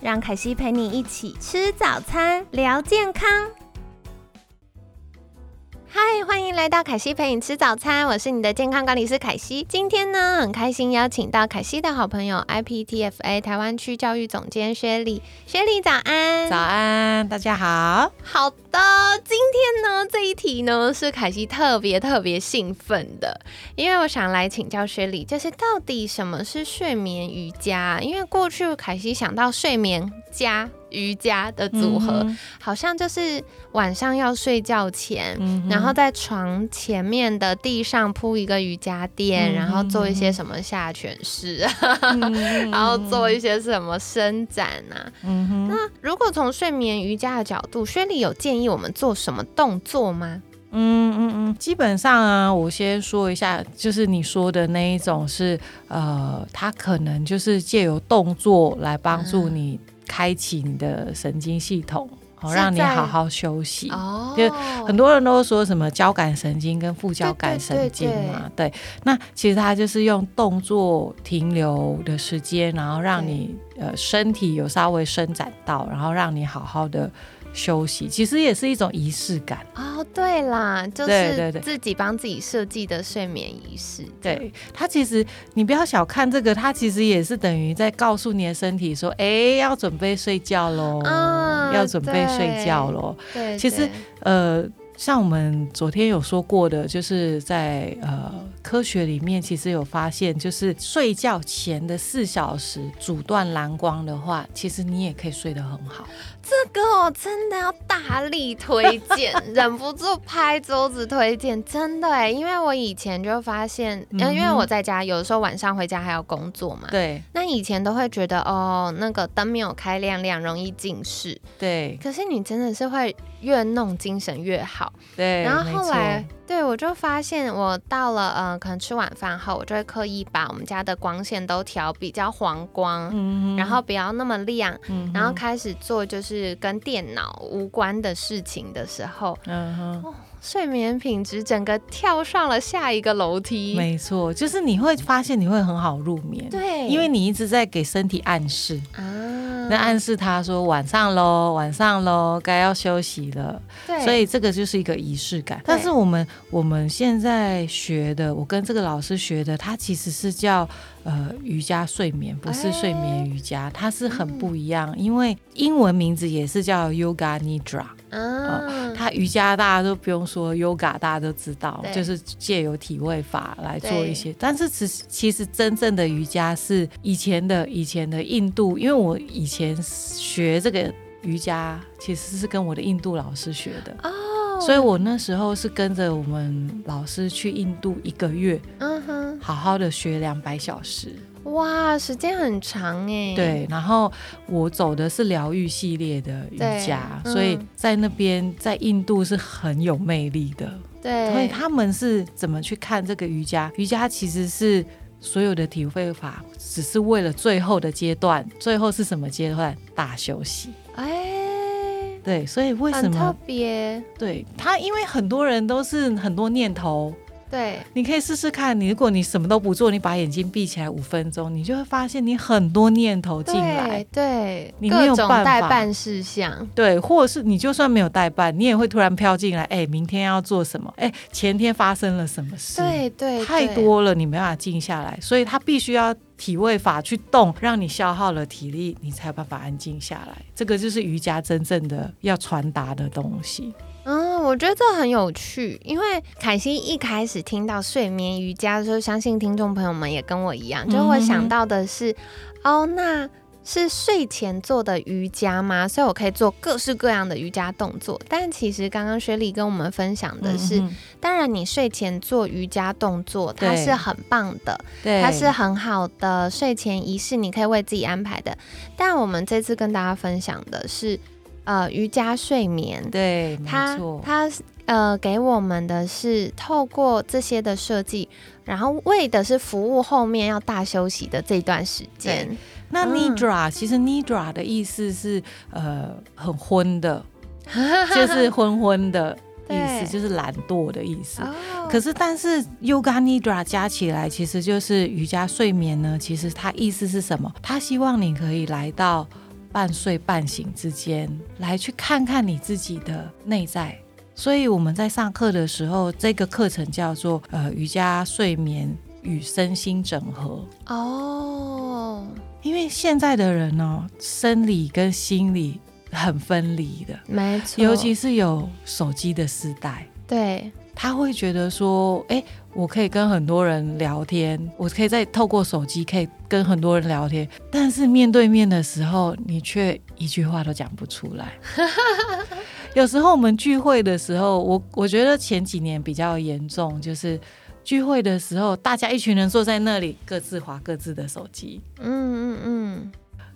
让凯西陪你一起吃早餐，聊健康。欢迎来到凯西陪你吃早餐，我是你的健康管理师凯西。今天呢，很开心邀请到凯西的好朋友 IPTFA 台湾区教育总监薛丽。薛丽早安，早安，大家好。好的，今天呢这一题呢是凯西特别特别兴奋的，因为我想来请教薛丽，就是到底什么是睡眠瑜伽？因为过去凯西想到睡眠加瑜伽的组合，好像就是晚上要睡觉前，然后在床前面的地上铺一个瑜伽垫，然后做一些什么下犬式，然后做一些什么伸展啊。那如果从睡眠瑜伽的角度，薛丽有建议我们做什么动作吗？嗯嗯嗯，基本上啊，我先说一下，就是你说的那一种是，呃，它可能就是借由动作来帮助你开启你的神经系统，好让你好好休息。哦，就很多人都说什么交感神经跟副交感神经嘛，对。那其实它就是用动作停留的时间，然后让你呃身体有稍微伸展到，然后让你好好的。休息其实也是一种仪式感哦。对啦，就是自己帮自己设计的睡眠仪式。对它其实你不要小看这个，它其实也是等于在告诉你的身体说：“哎，要准备睡觉喽，要准备睡觉喽。”对，其实呃。像我们昨天有说过的，就是在呃科学里面，其实有发现，就是睡觉前的四小时阻断蓝光的话，其实你也可以睡得很好。这个我真的要大力推荐，忍不住拍桌子推荐，真的哎，因为我以前就发现，嗯，因为我在家有的时候晚上回家还要工作嘛，对，那以前都会觉得哦，那个灯没有开亮亮，容易近视，对，可是你真的是会越弄精神越好。对，然后后来，对我就发现，我到了，嗯，可能吃晚饭后，我就会刻意把我们家的光线都调比较黄光，嗯，然后不要那么亮，嗯，然后开始做就是跟电脑无关的事情的时候，嗯哼。睡眠品质整个跳上了下一个楼梯，没错，就是你会发现你会很好入眠，对，因为你一直在给身体暗示啊，那暗示他说晚上喽，晚上喽，该要休息了，对，所以这个就是一个仪式感。但是我们我们现在学的，我跟这个老师学的，它其实是叫呃瑜伽睡眠，不是睡眠瑜伽，它是很不一样，因为英文名字也是叫 Yoga Nidra。瑜伽大家都不用说，Yoga 大家都知道，就是借由体位法来做一些。但是其实其实真正的瑜伽是以前的以前的印度，因为我以前学这个瑜伽其实是跟我的印度老师学的。哦，所以我那时候是跟着我们老师去印度一个月，嗯哼，好好的学两百小时。哇，时间很长哎。对，然后我走的是疗愈系列的瑜伽，所以在那边在印度是很有魅力的。对，所以他们是怎么去看这个瑜伽？瑜伽其实是所有的体会法，只是为了最后的阶段。最后是什么阶段？大休息。哎，对，所以为什么特别？对他，因为很多人都是很多念头。对，你可以试试看。你如果你什么都不做，你把眼睛闭起来五分钟，你就会发现你很多念头进来。对，你没有办法代办事项。对，或者是你就算没有代办，你也会突然飘进来。哎，明天要做什么？哎，前天发生了什么事？对对，太多了，你没办法静下来，所以他必须要体位法去动，让你消耗了体力，你才有办法安静下来。这个就是瑜伽真正的要传达的东西。嗯，我觉得这很有趣，因为凯西一开始听到睡眠瑜伽的时候，相信听众朋友们也跟我一样，就会想到的是，哦，那是睡前做的瑜伽吗？所以我可以做各式各样的瑜伽动作。但其实刚刚雪莉跟我们分享的是，嗯当然你睡前做瑜伽动作，它是很棒的，对，它是很好的睡前仪式，你可以为自己安排的。但我们这次跟大家分享的是，呃，瑜伽睡眠，对，没它错，它呃给我们的是透过这些的设计，然后为的是服务后面要大休息的这段时间。那嗯 nidra、其实 nidra 的意思是呃很昏的，就是昏昏的意思，就是懒惰的意思。哦可是，但是 Yoga Nidra 加起来，其实就是瑜伽睡眠呢。其实它意思是什么？它希望你可以来到半睡半醒之间，来去看看你自己的内在。所以我们在上课的时候，这个课程叫做呃瑜伽睡眠与身心整合。哦，因为现在的人呢、生理跟心理很分离的，没错，尤其是有手机的时代。对他会觉得说，哎、我可以跟很多人聊天，我可以再透过手机可以跟很多人聊天，但是面对面的时候，你却一句话都讲不出来。有时候我们聚会的时候，我我觉得前几年比较严重，就是聚会的时候，大家一群人坐在那里，各自划各自的手机。嗯嗯嗯，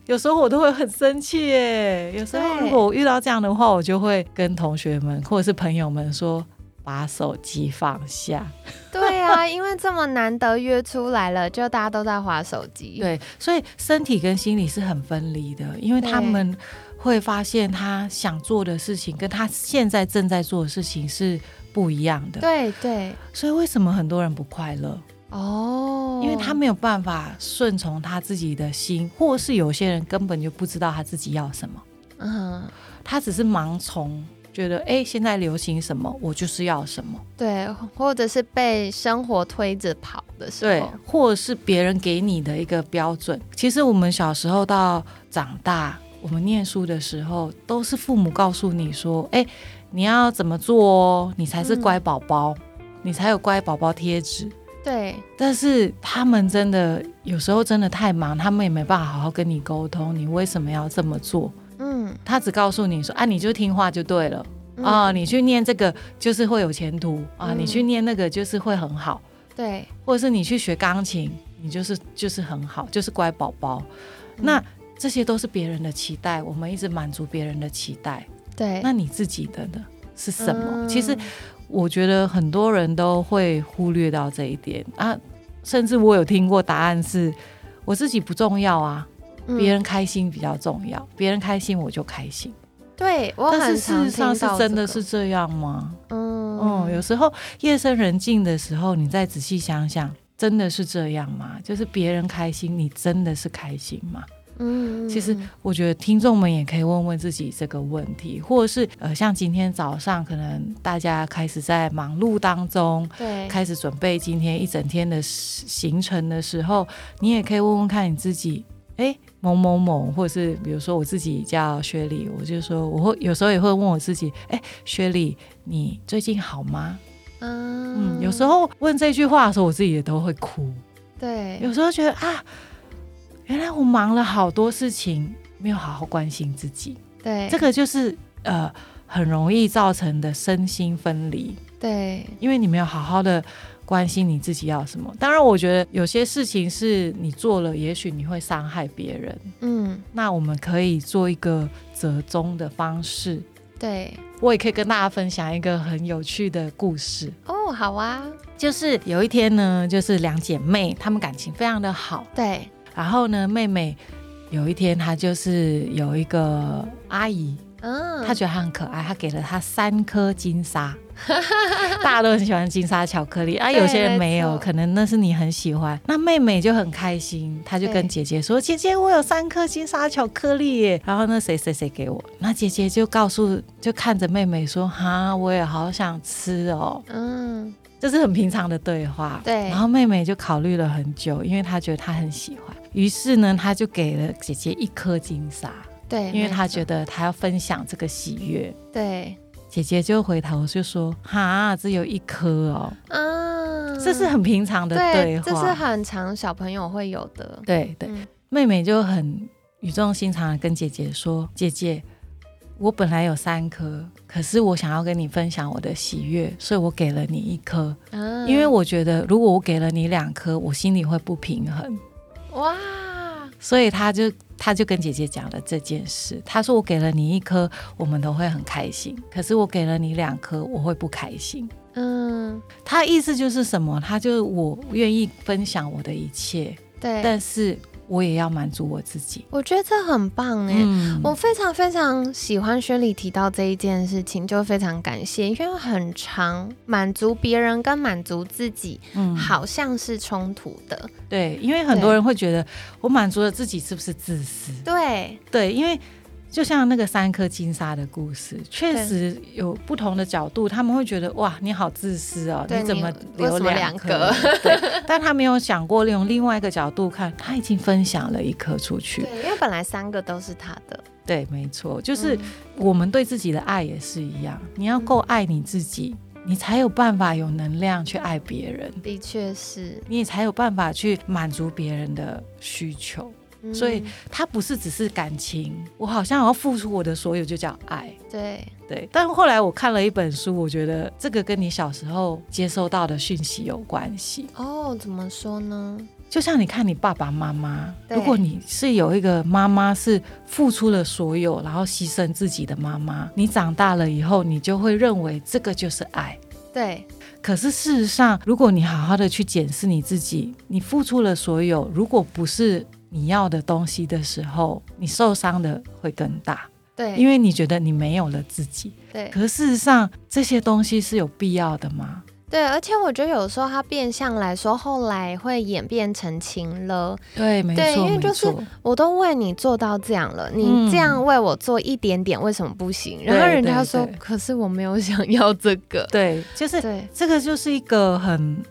有时候我都会很生气耶。有时候如果我遇到这样的话，我就会跟同学们或者是朋友们说，把手机放下。对啊，因为这么难得约出来了，就大家都在划手机。对，所以身体跟心理是很分离的，因为他们会发现他想做的事情跟他现在正在做的事情是不一样的。对对所以为什么很多人不快乐？哦，因为他没有办法顺从他自己的心，或是有些人根本就不知道他自己要什么。嗯他只是盲从，觉得哎、诶现在流行什么，我就是要什么。对，或者是被生活推着跑的时候对候，，或者是别人给你的一个标准。其实我们小时候到长大，我们念书的时候，都是父母告诉你说，哎、你要怎么做哦，你才是乖宝宝，你才有乖宝宝贴纸。对但是他们真的有时候真的太忙，他们也没办法好好跟你沟通，你为什么要这么做？嗯他只告诉你说啊，你就听话就对了。嗯。啊，你去念这个就是会有前途。啊，嗯。你去念那个就是会很好，对。或者是你去学钢琴，你就是就是很好，就是乖宝宝。嗯。那这些都是别人的期待，我们一直满足别人的期待。对，那你自己的呢？是什么？嗯。其实我觉得很多人都会忽略到这一点。啊，甚至我有听过答案是我自己不重要啊，嗯别人开心比较重要，别人开心我就开心。对我但是事实上是真的是这样吗？嗯嗯，有时候夜深人静的时候，你再仔细想想，真的是这样吗？就是别人开心，你真的是开心吗？嗯其实嗯我觉得听众们也可以问问自己这个问题，或者是呃，像今天早上，可能大家开始在忙碌当中，对开始准备今天一整天的行程的时候，你也可以问问看你自己，哎，某某某，或者是比如说我自己叫薛丽，我就说我会有时候也会问我自己，哎，薛丽，你最近好吗？嗯嗯，有时候问这句话的时候，我自己也都会哭。对有时候觉得啊，原来我忙了好多事情，没有好好关心自己，对这个就是呃很容易造成的身心分离，对因为你没有好好的关心你自己要什么。当然，我觉得有些事情是你做了，也许你会伤害别人，嗯那我们可以做一个折中的方式。对我也可以跟大家分享一个很有趣的故事。哦好啊就是有一天呢，就是两姐妹，她们感情非常的好。对然后呢，妹妹有一天她就是有一个阿姨，嗯她觉得她很可爱，她给了她三颗金沙。大家都很喜欢金沙巧克力啊，有些人没有，可能那是你很喜欢。那妹妹就很开心，她就跟姐姐说：“姐姐，我有三颗金沙巧克力耶。”然后那谁谁谁给我，那姐姐就告诉，就看着妹妹说：“哈，我也好想吃哦。”嗯这是很平常的对话。对然后妹妹就考虑了很久，因为她觉得她很喜欢，于是呢，她就给了姐姐一颗金沙，对，因为她觉得她要分享这个喜悦。对姐姐就回头就说：“哈，只有一颗哦，嗯这是很平常的对对，这是。很常小朋友会有的。对对，嗯妹妹就很语重心长的跟姐姐说：“姐姐，我本来有三颗，可是我想要跟你分享我的喜悦，所以我给了你一颗。嗯因为我觉得如果我给了你两颗，我心里会不平衡。哇，所以他就他就跟姐姐讲了这件事。他说我给了你一颗，我们都会很开心；可是我给了你两颗，我会不开心。嗯，他的意思就是什么？他就是我愿意分享我的一切，对，但是我也要满足我自己。我觉得这很棒哎。嗯我非常非常喜欢薛礼提到这一件事情，就非常感谢，因为很长满足别人跟满足自己嗯好像是冲突的，对，因为很多人会觉得我满足了自己是不是自私？对，对，因为就像那个三颗金沙的故事，确实有不同的角度，他们会觉得哇，你好自私哦，你怎么留两颗？对，但他没有想过用另外一个角度看，他已经分享了一颗出去。对，因为本来三个都是他的，对，没错，就是嗯我们对自己的爱也是一样，你要够爱你自己，你才有办法有能量去爱别人，的确是，你也才有办法去满足别人的需求。嗯所以它不是只是感情，我好像要付出我的所有就叫爱。对，对，但后来我看了一本书，我觉得这个跟你小时候接收到的讯息有关系。哦，怎么说呢？就像你看你爸爸妈妈，如果你是有一个妈妈是付出了所有，然后牺牲自己的妈妈，你长大了以后，你就会认为这个就是爱。对，可是事实上，如果你好好的去检视你自己，你付出了所有，如果不是你要的东西的时候，你受伤的会更大，对，因为你觉得你没有了自己。对可事实上，这些东西是有必要的吗？对，而且我觉得有时候它变相来说，后来会演变成情了。对，没错，没因为就是。我都为你做到这样了，你嗯这样为我做一点点，为什么不行？然后人家对对：“说可是我没有想要这个。对，就是对，这个就是一个很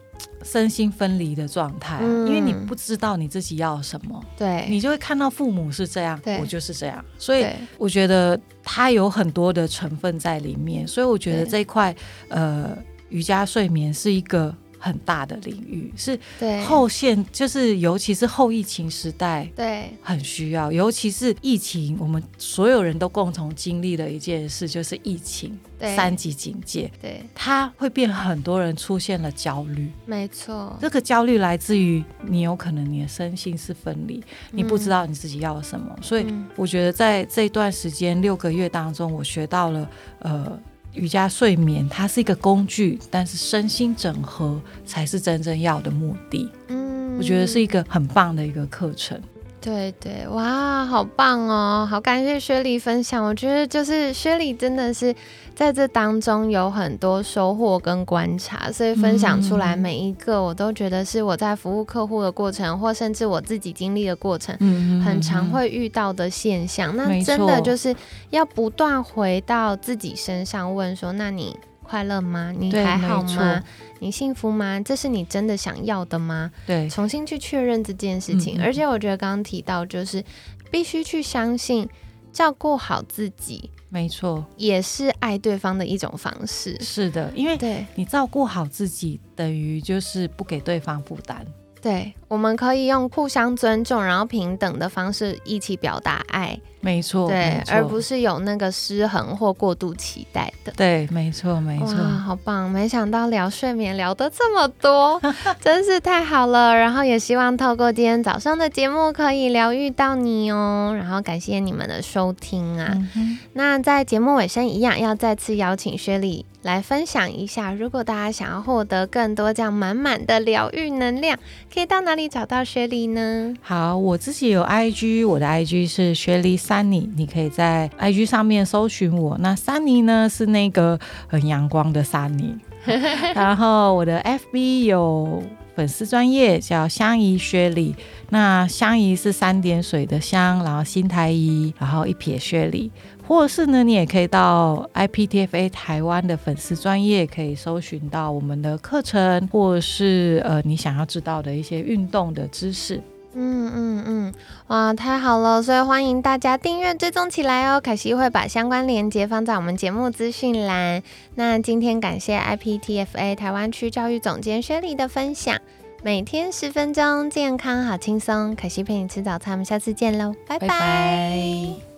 身心分离的状态因为你不知道你自己要什么，对，你就会看到父母是这样，我就是这样，所以我觉得它有很多的成分在里面，所以我觉得这一块呃瑜伽睡眠是一个很大的领域，是对后现就是尤其是后疫情时代。对很需要，尤其是疫情，我们所有人都共同经历的一件事，就是疫情对三级警戒，对，它会变很多人出现了焦虑。没错，这个焦虑来自于你有可能你的身心是分离，你不知道你自己要什么，所以嗯我觉得在这段时间六个月当中，我学到了呃。瑜伽睡眠它是一个工具，但是身心整合才是真正要的目的。嗯我觉得是一个很棒的一个课程。对对，哇，好棒哦！好感谢薛丽分享，我觉得就是薛丽真的是在这当中有很多收获跟观察，所以分享出来嗯每一个，我都觉得是我在服务客户的过程，或甚至我自己经历的过程。嗯很常会遇到的现象，那真的就是要不断回到自己身上问说：那你快乐吗？你还好吗？你幸福吗？这是你真的想要的吗？对重新去确认这件事情。而且我觉得刚刚提到，就是必须去相信，照顾好自己没错，也是爱对方的一种方式。是的，因为对你照顾好自己，等于就是不给对方负担。对，我们可以用互相尊重，然后平等的方式一起表达爱，没错，对而不是有那个失衡或过度期待的。对，没错，没错。哇，好棒！没想到聊睡眠聊得这么多，真是太好了。然后也希望透过今天早上的节目可以疗愈到你哦。然后感谢你们的收听啊。嗯那在节目尾声一样，要再次邀请薛丽来分享一下，如果大家想要获得更多这样满满的疗愈能量，可以到哪里找到薛丽呢？好，我自己有 IG，我的 IG 是雪莉 Sunny，你可以在 IG 上面搜寻我。那 Sunny 呢是那个很阳光的 Sunny，然后我的 FB 有粉丝专业叫香怡薛礼，那香怡是三点水的香，然后新台怡，然后一撇薛礼。或者是呢，你也可以到 IPTFA 台湾的粉丝专业，可以搜寻到我们的课程，或者是呃你想要知道的一些运动的知识。嗯嗯嗯，哇，太好了！所以欢迎大家订阅追踪起来哦。凯西会把相关链接放在我们节目资讯栏。那今天感谢 IPTFA 台湾区教育总监薛丽的分享。每天十分钟，健康好轻松。可惜陪你吃早餐，我们下次见喽，拜拜。